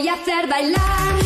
voy a hacer bailar.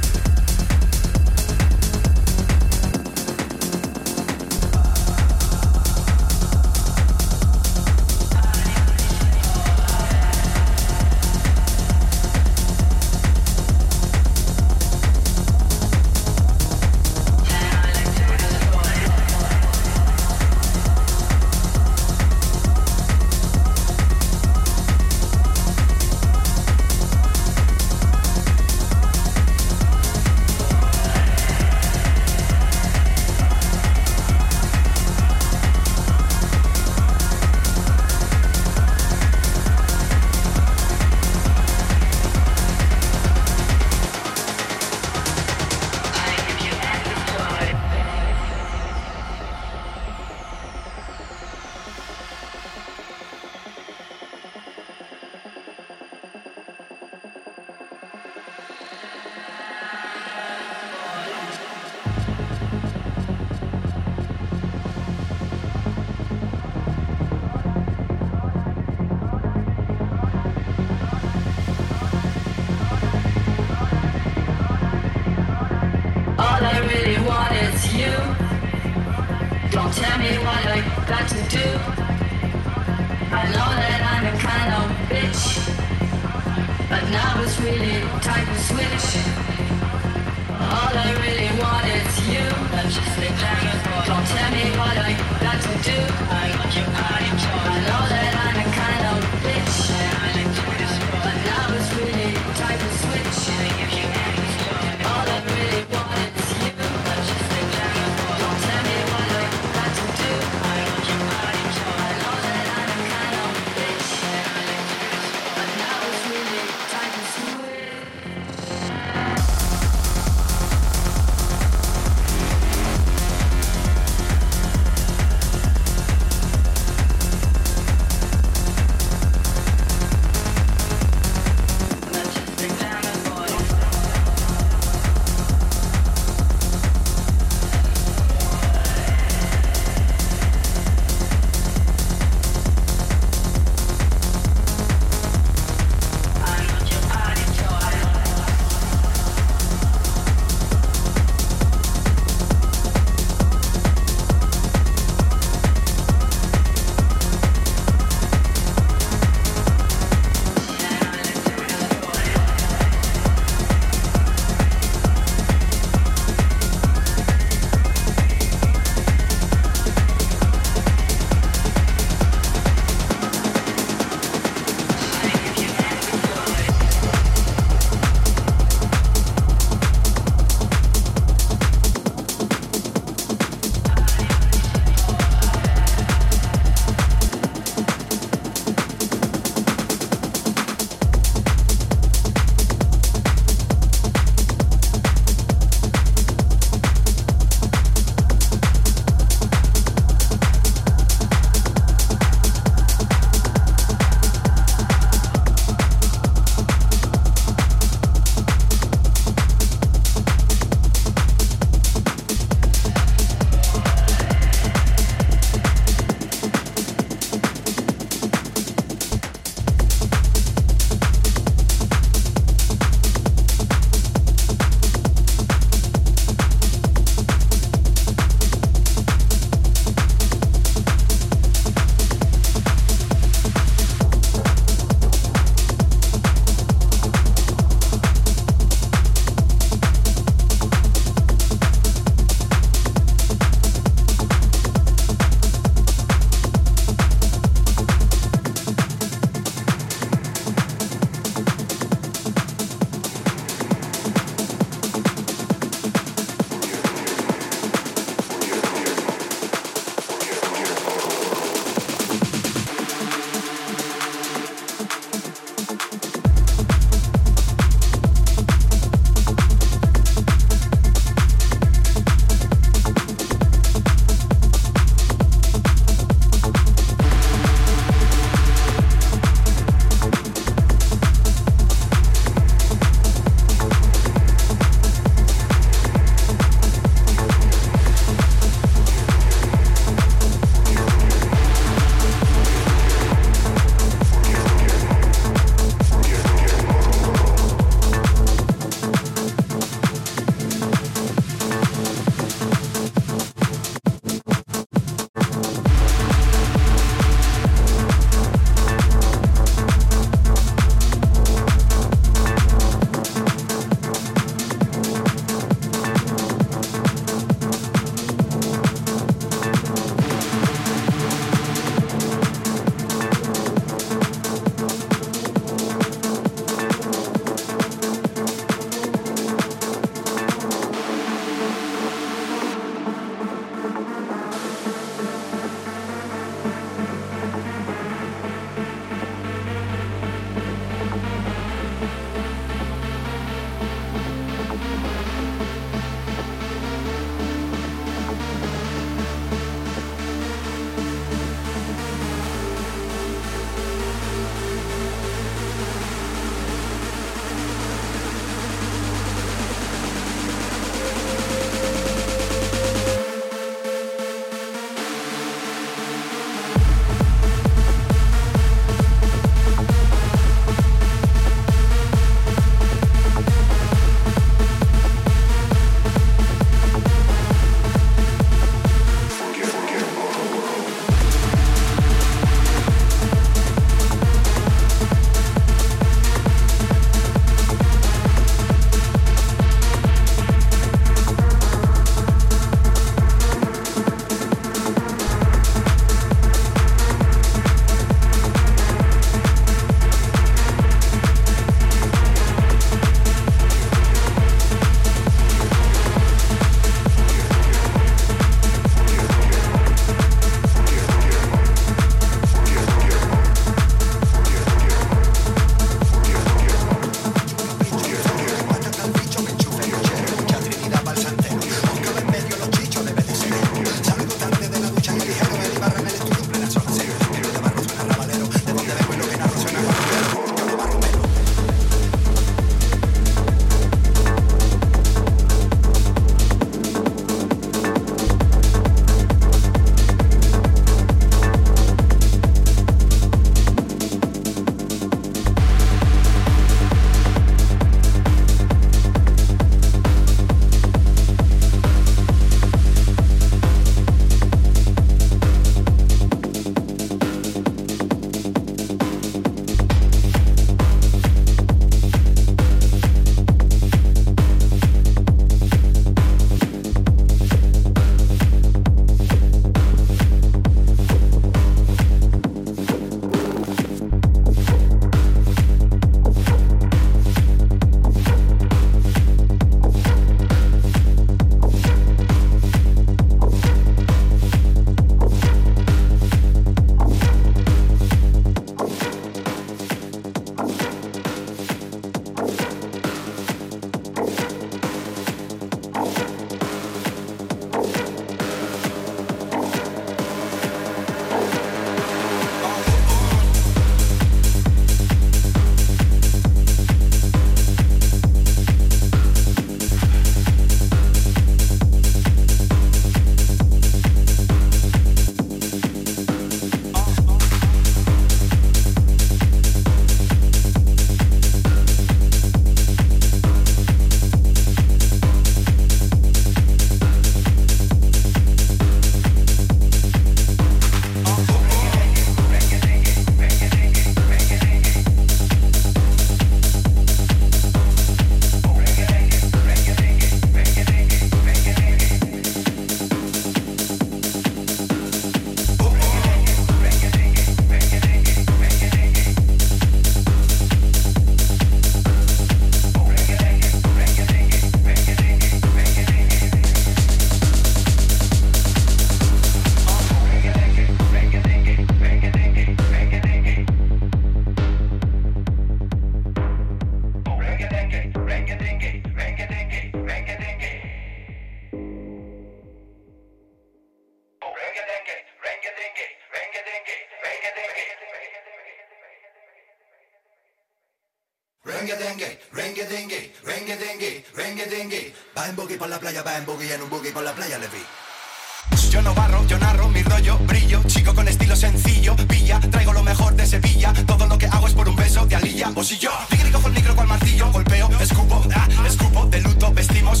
O si yo, técnico con micro cual martillo, golpeo, escupo, ah, escupo, de luto, vestimos,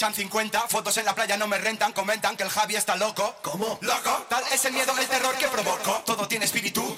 echan 50, fotos en la playa no me rentan, comentan que el Javi está loco. ¿Cómo? ¿Loco? Tal es el miedo, el terror que provoco. Todo tiene espíritu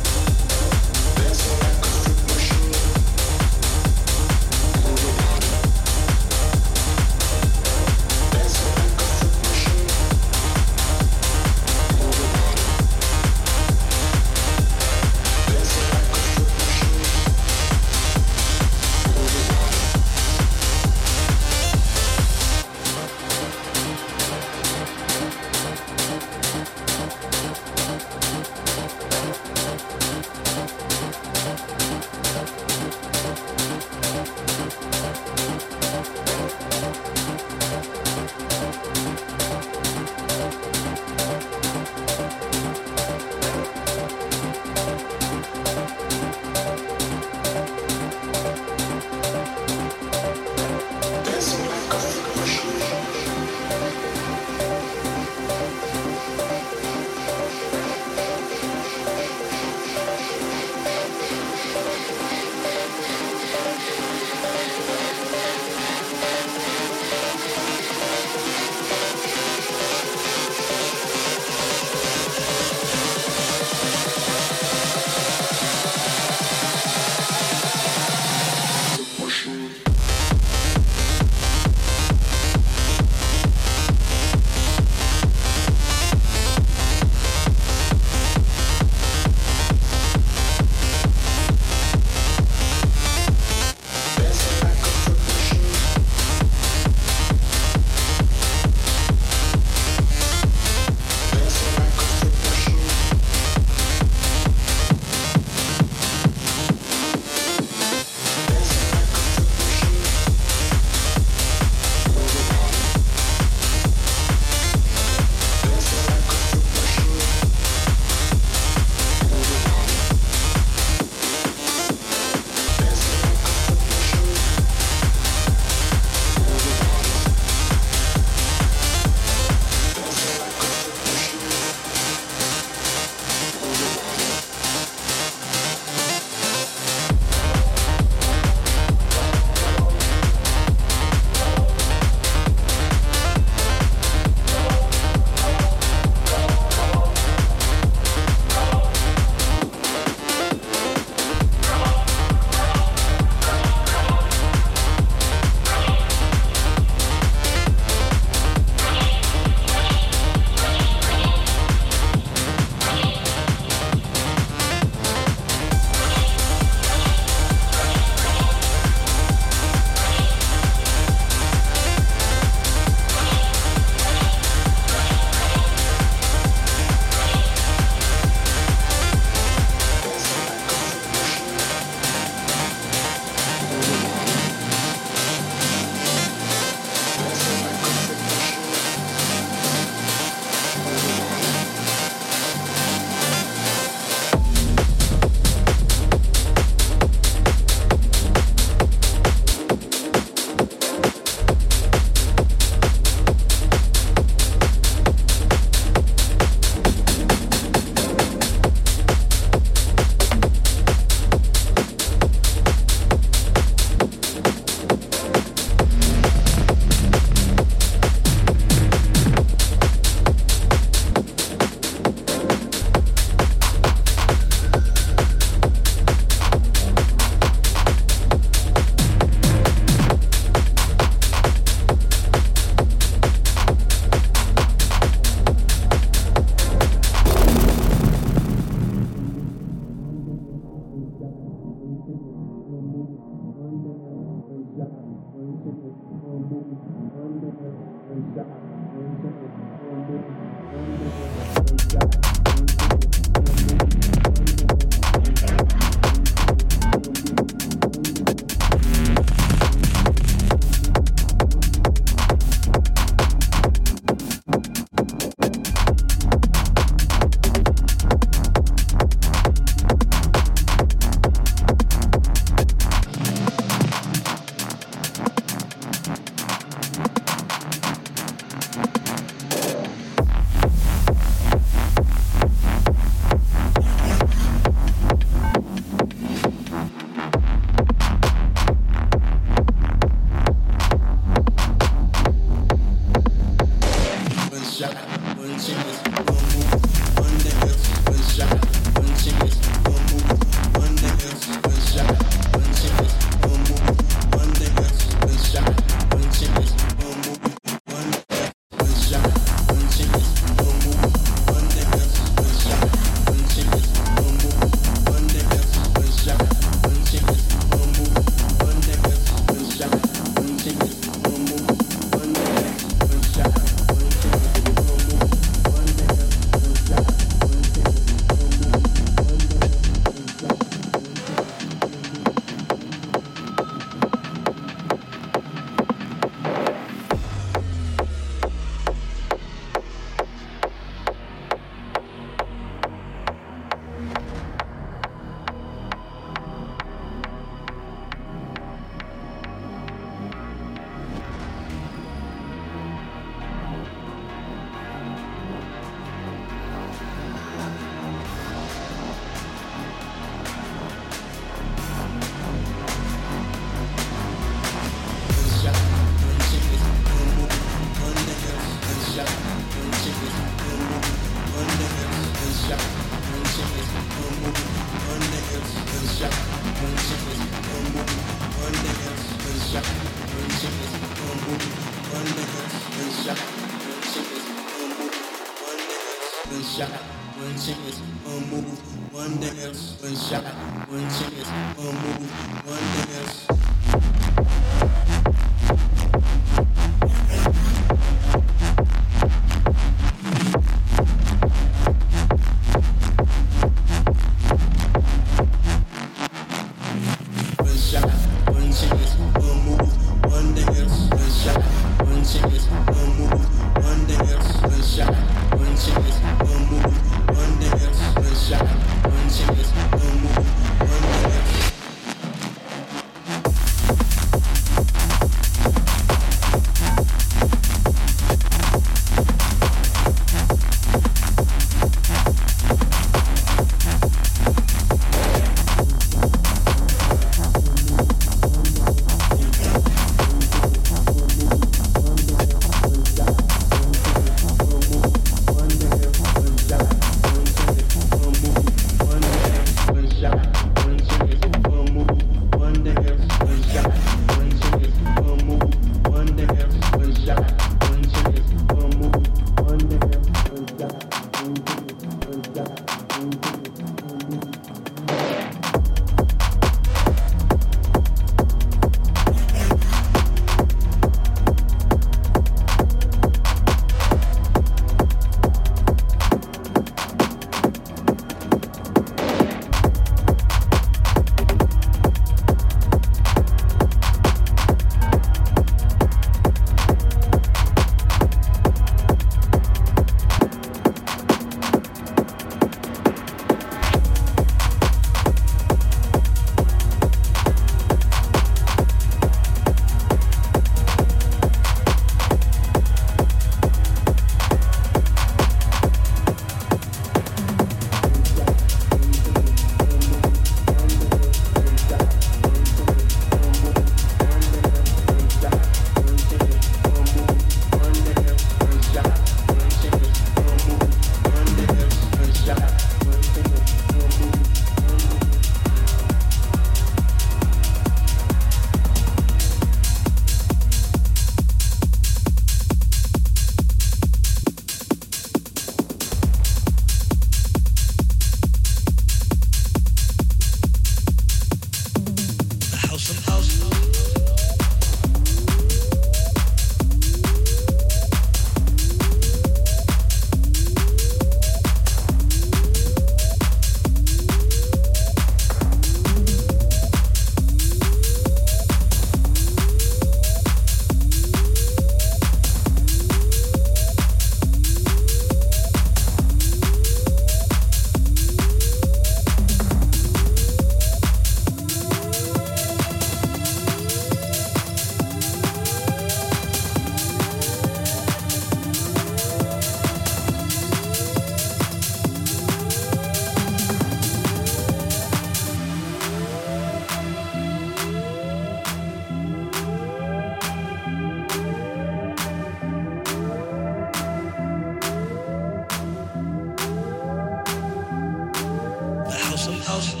awesome, awesome.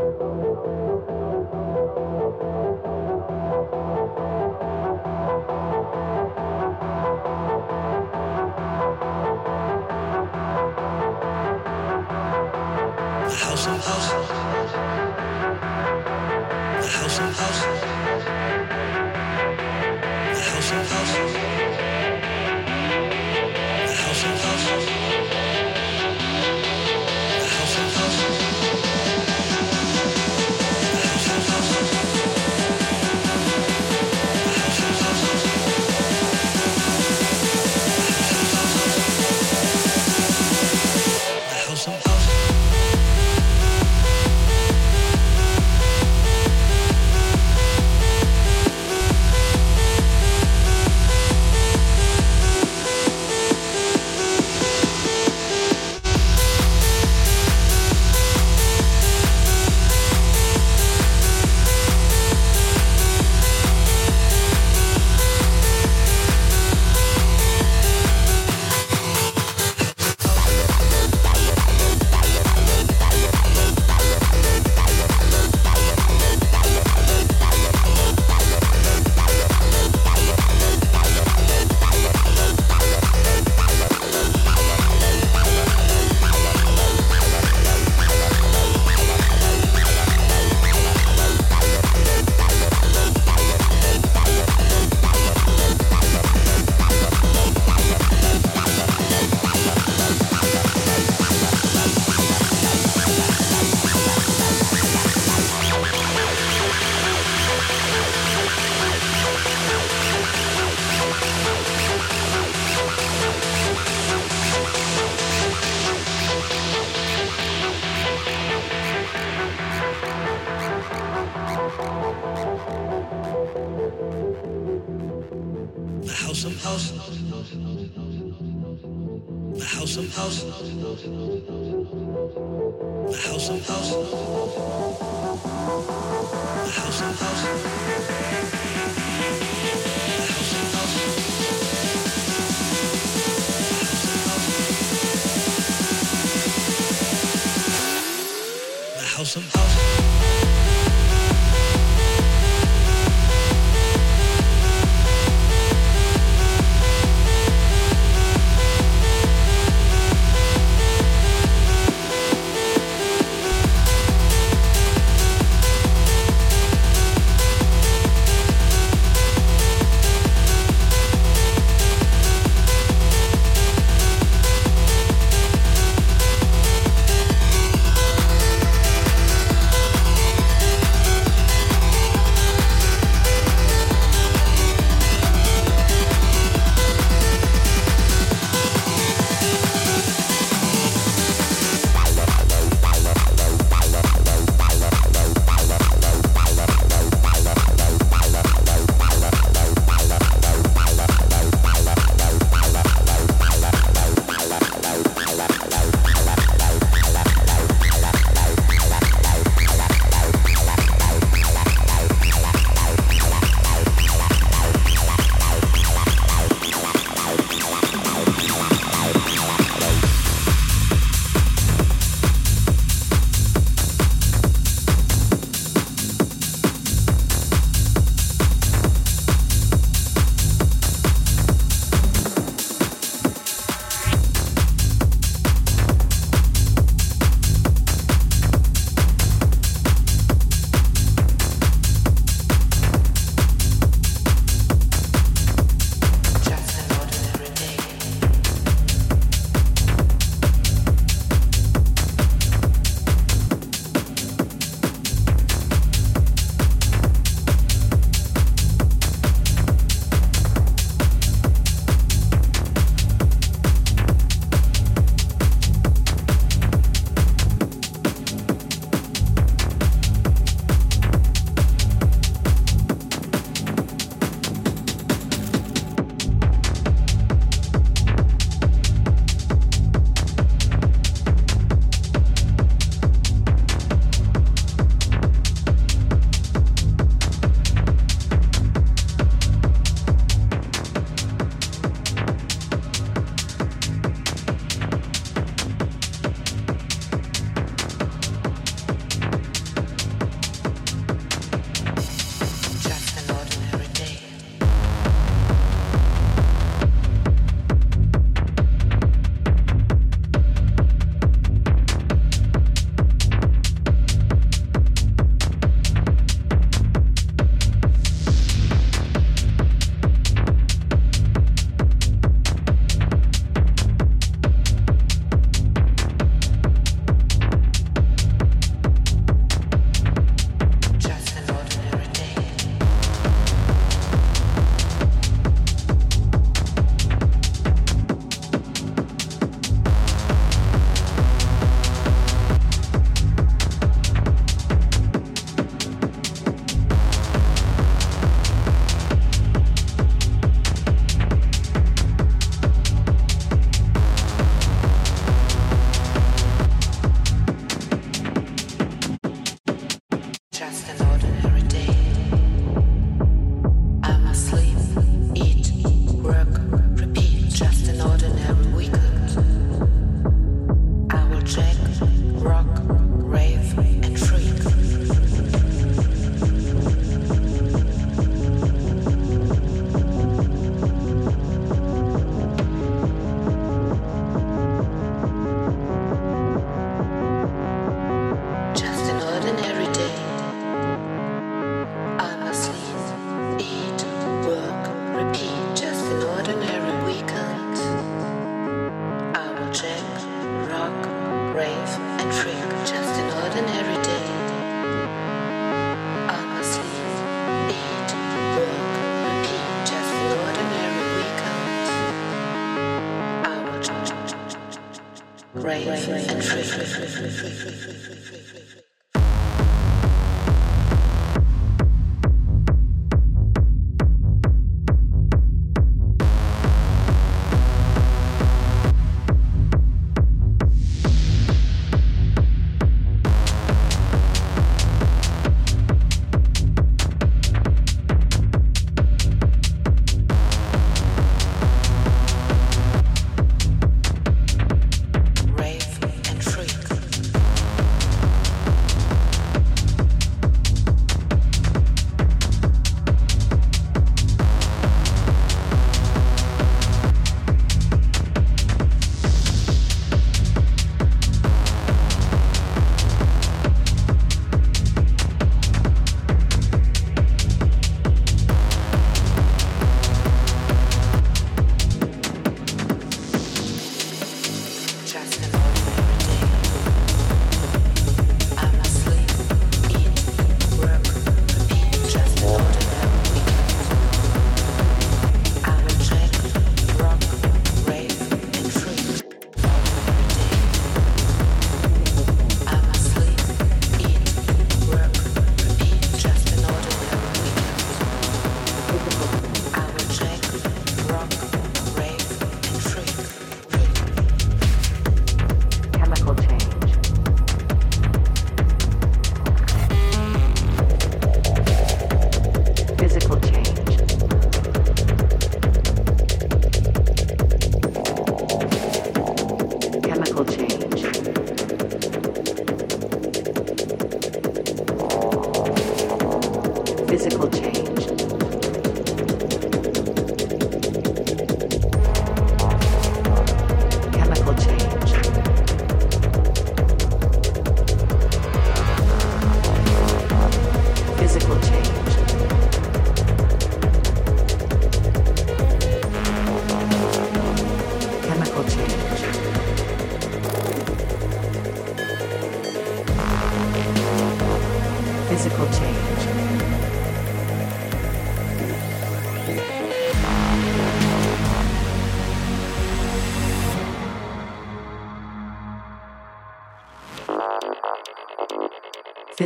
awesome.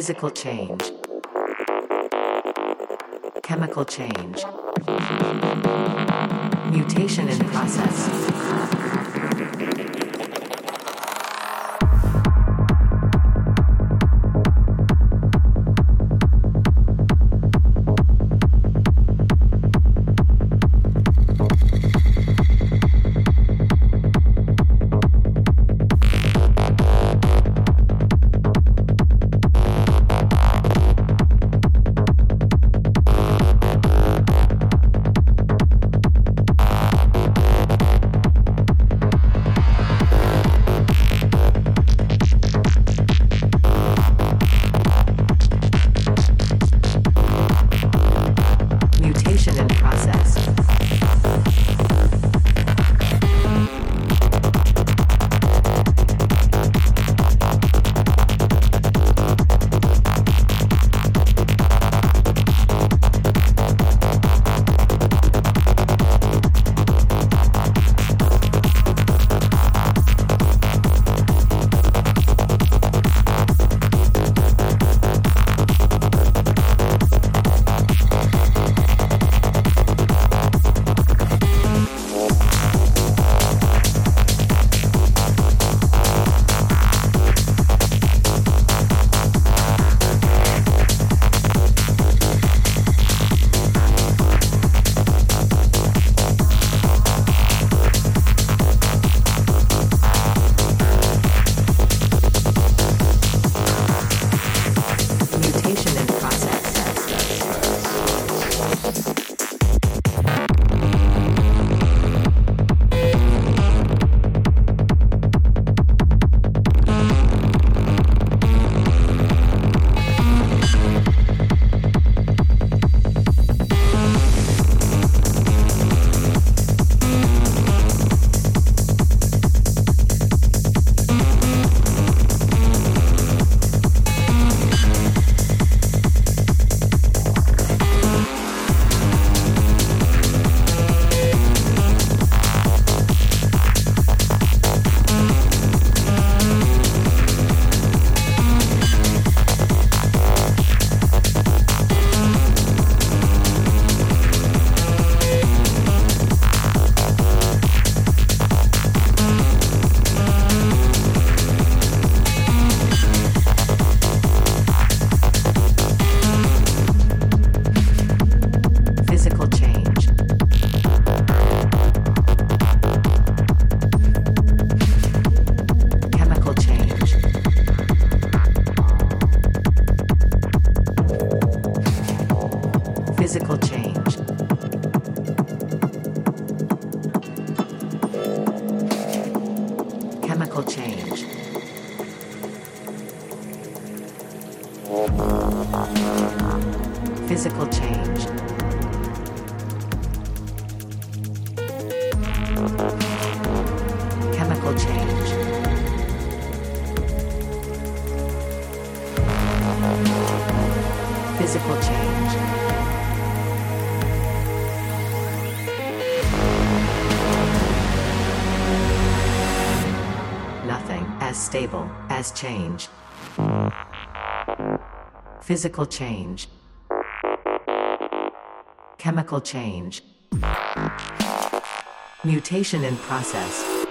Physical change, chemical change, mutation in process. Change. Physical change. Chemical change. Mutation in process.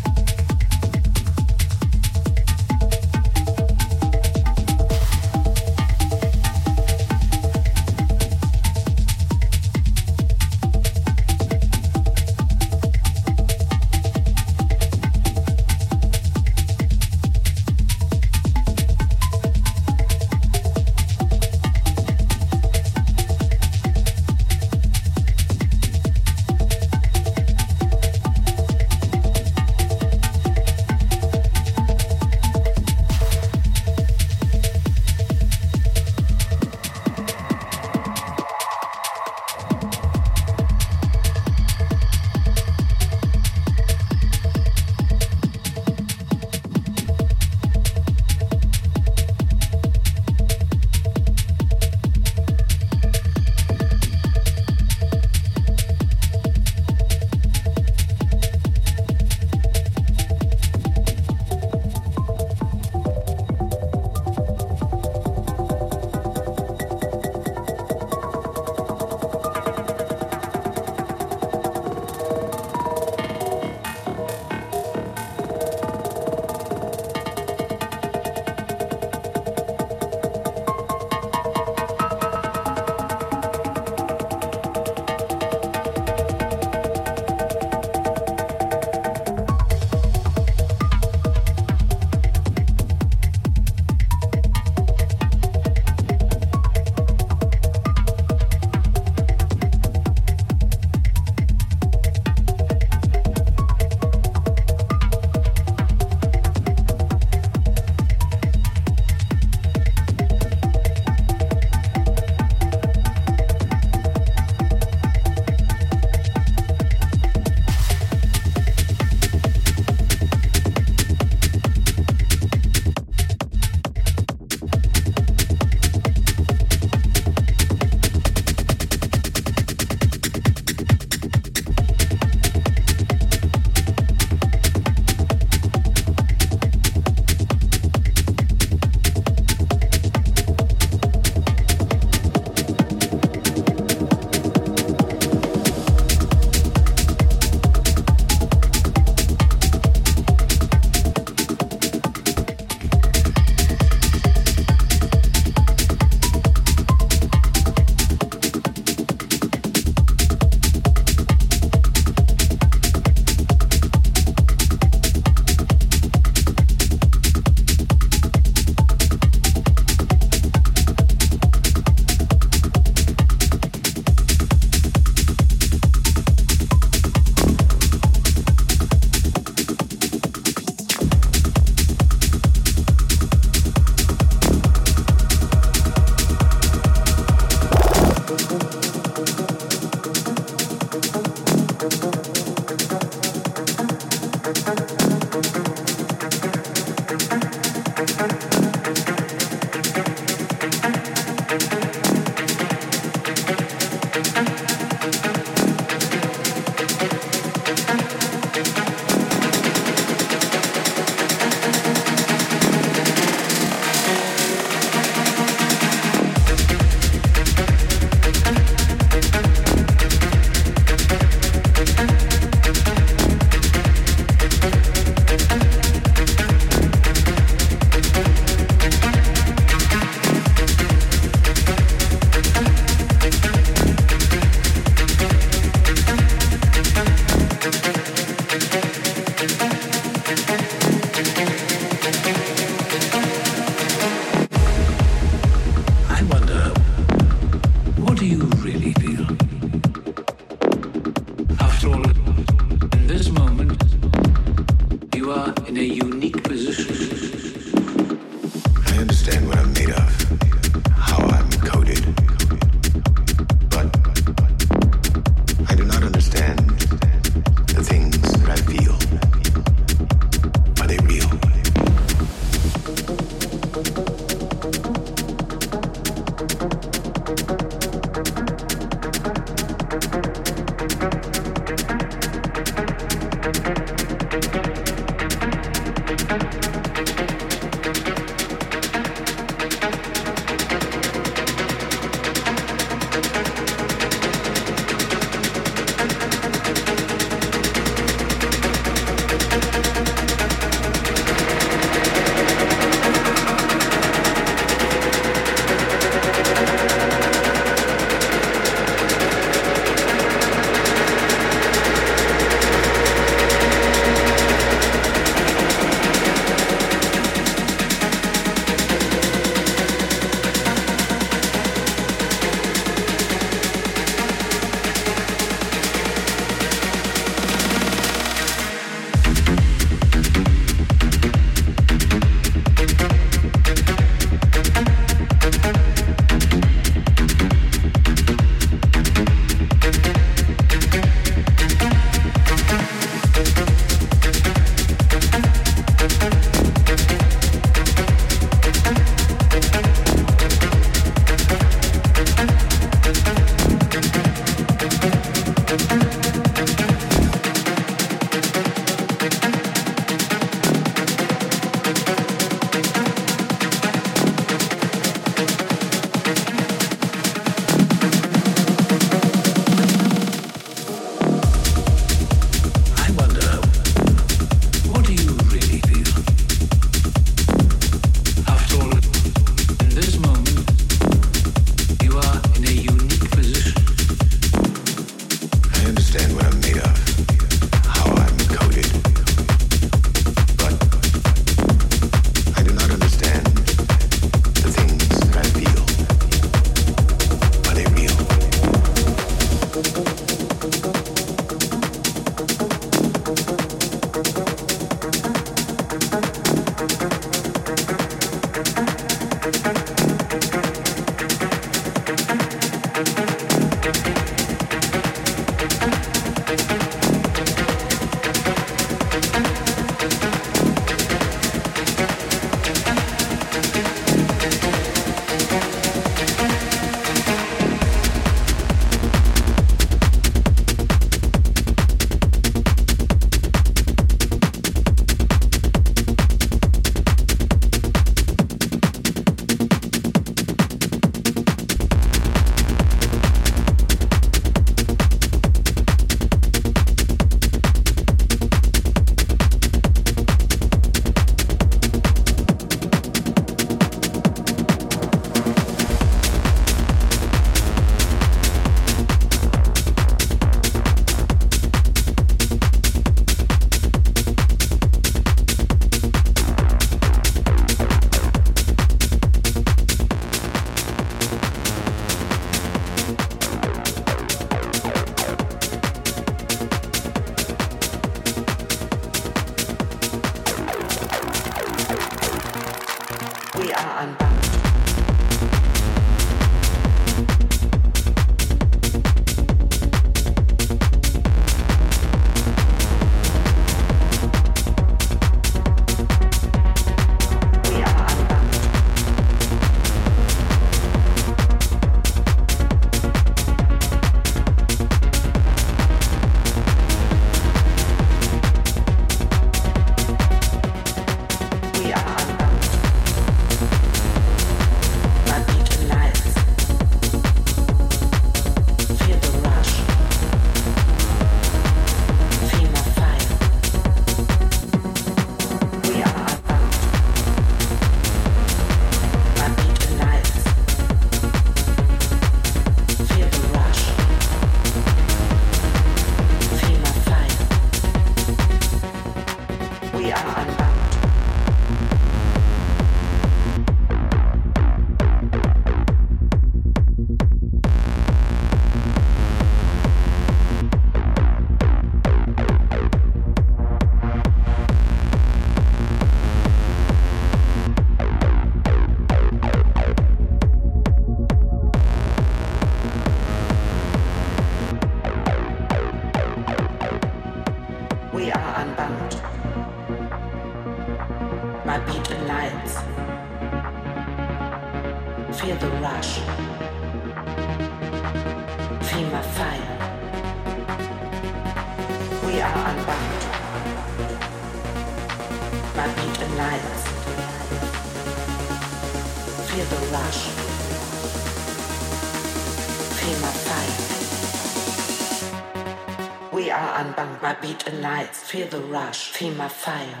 Beat ignites. Feel the rush. Feel my fire.